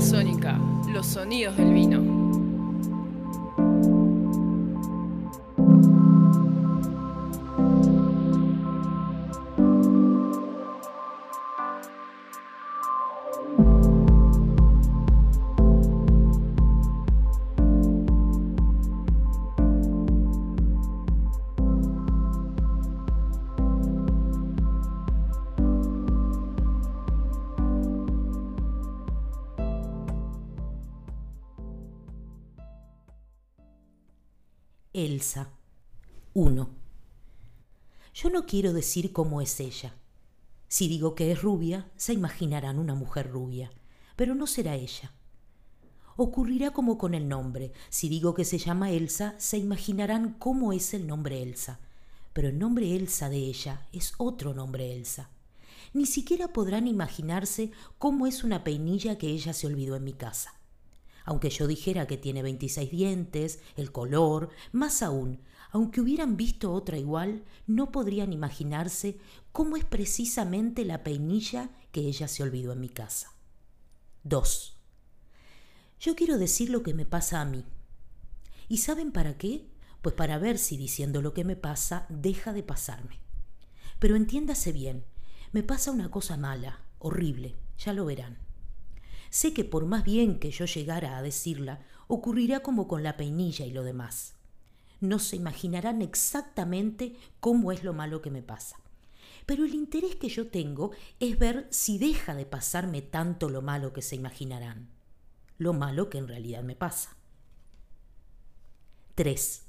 Sónica, los sonidos del vino. Elsa. 1. Yo no quiero decir cómo es ella. Si digo que es rubia, se imaginarán una mujer rubia, pero no será ella. Ocurrirá como con el nombre. Si digo que se llama Elsa, se imaginarán cómo es el nombre Elsa, pero el nombre Elsa de ella es otro nombre Elsa. Ni siquiera podrán imaginarse cómo es una peinilla que ella se olvidó en mi casa aunque yo dijera que tiene 26 dientes, el color, más aún, aunque hubieran visto otra igual, no podrían imaginarse cómo es precisamente la peinilla que ella se olvidó en mi casa. 2. Yo quiero decir lo que me pasa a mí. ¿Y saben para qué? Pues para ver si diciendo lo que me pasa deja de pasarme. Pero entiéndase bien, me pasa una cosa mala, horrible, ya lo verán. Sé que por más bien que yo llegara a decirla, ocurrirá como con la peinilla y lo demás. No se imaginarán exactamente cómo es lo malo que me pasa. Pero el interés que yo tengo es ver si deja de pasarme tanto lo malo que se imaginarán. Lo malo que en realidad me pasa. 3.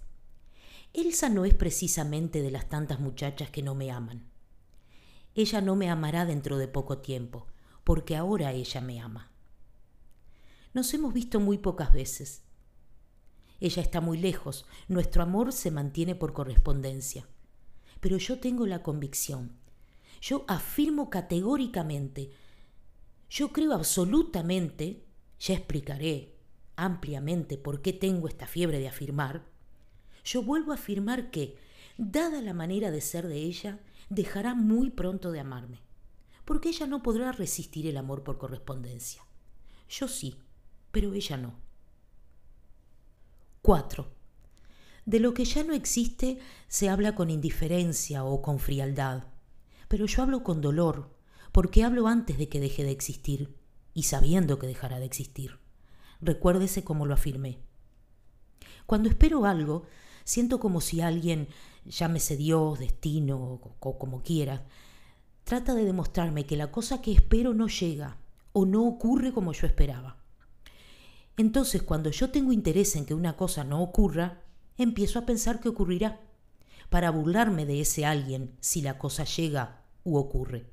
Elsa no es precisamente de las tantas muchachas que no me aman. Ella no me amará dentro de poco tiempo, porque ahora ella me ama. Nos hemos visto muy pocas veces. Ella está muy lejos, nuestro amor se mantiene por correspondencia. Pero yo tengo la convicción, yo afirmo categóricamente, yo creo absolutamente, ya explicaré ampliamente por qué tengo esta fiebre de afirmar, yo vuelvo a afirmar que, dada la manera de ser de ella, dejará muy pronto de amarme, porque ella no podrá resistir el amor por correspondencia. Yo sí, pero ella no. 4. De lo que ya no existe se habla con indiferencia o con frialdad, pero yo hablo con dolor, porque hablo antes de que deje de existir y sabiendo que dejará de existir. Recuérdese como lo afirmé. Cuando espero algo, siento como si alguien, llámese Dios, destino o como quiera, trata de demostrarme que la cosa que espero no llega o no ocurre como yo esperaba. Entonces, cuando yo tengo interés en que una cosa no ocurra, empiezo a pensar que ocurrirá, para burlarme de ese alguien si la cosa llega u ocurre,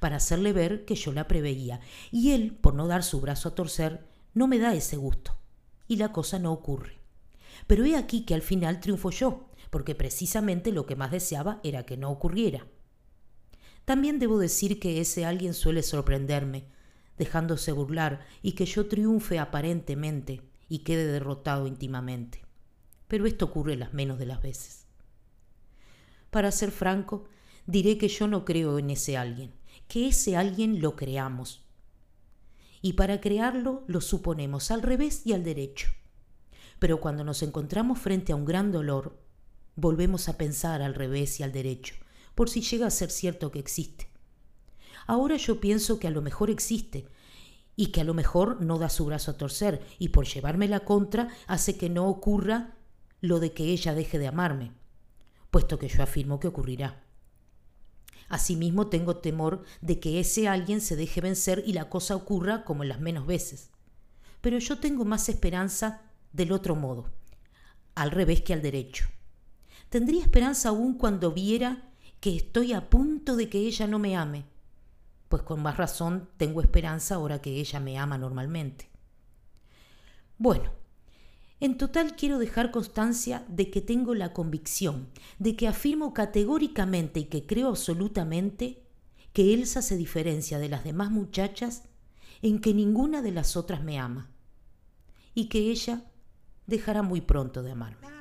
para hacerle ver que yo la preveía, y él, por no dar su brazo a torcer, no me da ese gusto, y la cosa no ocurre. Pero he aquí que al final triunfo yo, porque precisamente lo que más deseaba era que no ocurriera. También debo decir que ese alguien suele sorprenderme, dejándose burlar y que yo triunfe aparentemente y quede derrotado íntimamente. Pero esto ocurre las menos de las veces. Para ser franco, diré que yo no creo en ese alguien, que ese alguien lo creamos. Y para crearlo lo suponemos al revés y al derecho. Pero cuando nos encontramos frente a un gran dolor, volvemos a pensar al revés y al derecho, por si llega a ser cierto que existe. Ahora yo pienso que a lo mejor existe y que a lo mejor no da su brazo a torcer y por llevarme la contra hace que no ocurra lo de que ella deje de amarme, puesto que yo afirmo que ocurrirá. Asimismo tengo temor de que ese alguien se deje vencer y la cosa ocurra como en las menos veces. Pero yo tengo más esperanza del otro modo, al revés que al derecho. Tendría esperanza aún cuando viera que estoy a punto de que ella no me ame, pues con más razón tengo esperanza ahora que ella me ama normalmente. Bueno, en total quiero dejar constancia de que tengo la convicción, de que afirmo categóricamente y que creo absolutamente que Elsa se diferencia de las demás muchachas en que ninguna de las otras me ama y que ella dejará muy pronto de amarme.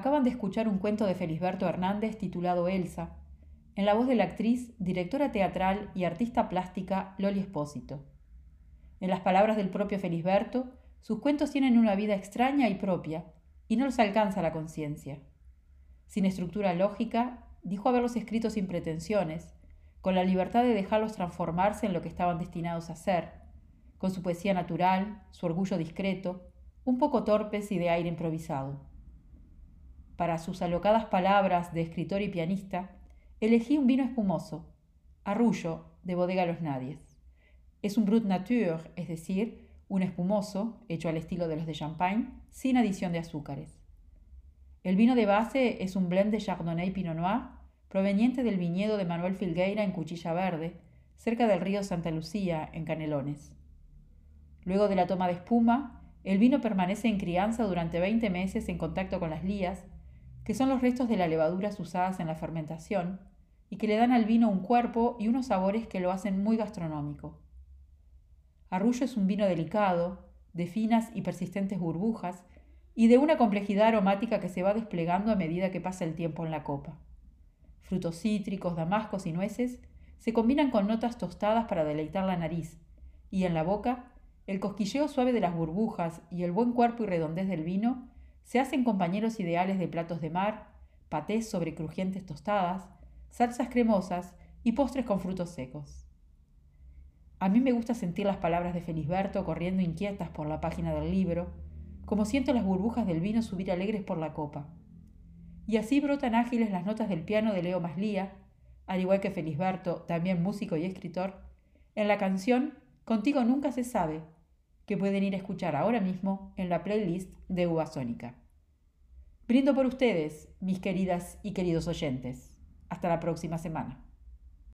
Acaban de escuchar un cuento de Felisberto Hernández titulado Elsa, en la voz de la actriz, directora teatral y artista plástica Loli Espósito. En las palabras del propio Felisberto, sus cuentos tienen una vida extraña y propia, y no los alcanza la conciencia. Sin estructura lógica, dijo haberlos escrito sin pretensiones, con la libertad de dejarlos transformarse en lo que estaban destinados a ser, con su poesía natural, su orgullo discreto, un poco torpes y de aire improvisado. Para sus alocadas palabras de escritor y pianista, elegí un vino espumoso, Arrullo, de Bodega Los Nadies. Es un Brut Nature, es decir, un espumoso, hecho al estilo de los de Champagne, sin adición de azúcares. El vino de base es un blend de Chardonnay Pinot Noir, proveniente del viñedo de Manuel Filgueira en Cuchilla Verde, cerca del río Santa Lucía, en Canelones. Luego de la toma de espuma, el vino permanece en crianza durante 20 meses en contacto con las lías, que son los restos de las levaduras usadas en la fermentación, y que le dan al vino un cuerpo y unos sabores que lo hacen muy gastronómico. Arrullo es un vino delicado, de finas y persistentes burbujas, y de una complejidad aromática que se va desplegando a medida que pasa el tiempo en la copa. Frutos cítricos, damascos y nueces se combinan con notas tostadas para deleitar la nariz, y en la boca el cosquilleo suave de las burbujas y el buen cuerpo y redondez del vino se hacen compañeros ideales de platos de mar, patés sobre crujientes tostadas, salsas cremosas y postres con frutos secos. A mí me gusta sentir las palabras de Felisberto corriendo inquietas por la página del libro, como siento las burbujas del vino subir alegres por la copa. Y así brotan ágiles las notas del piano de Leo Maslía, al igual que Felisberto, también músico y escritor, en la canción Contigo nunca se sabe, que pueden ir a escuchar ahora mismo en la playlist de Uva Sónica. Brindo por ustedes, mis queridas y queridos oyentes. Hasta la próxima semana.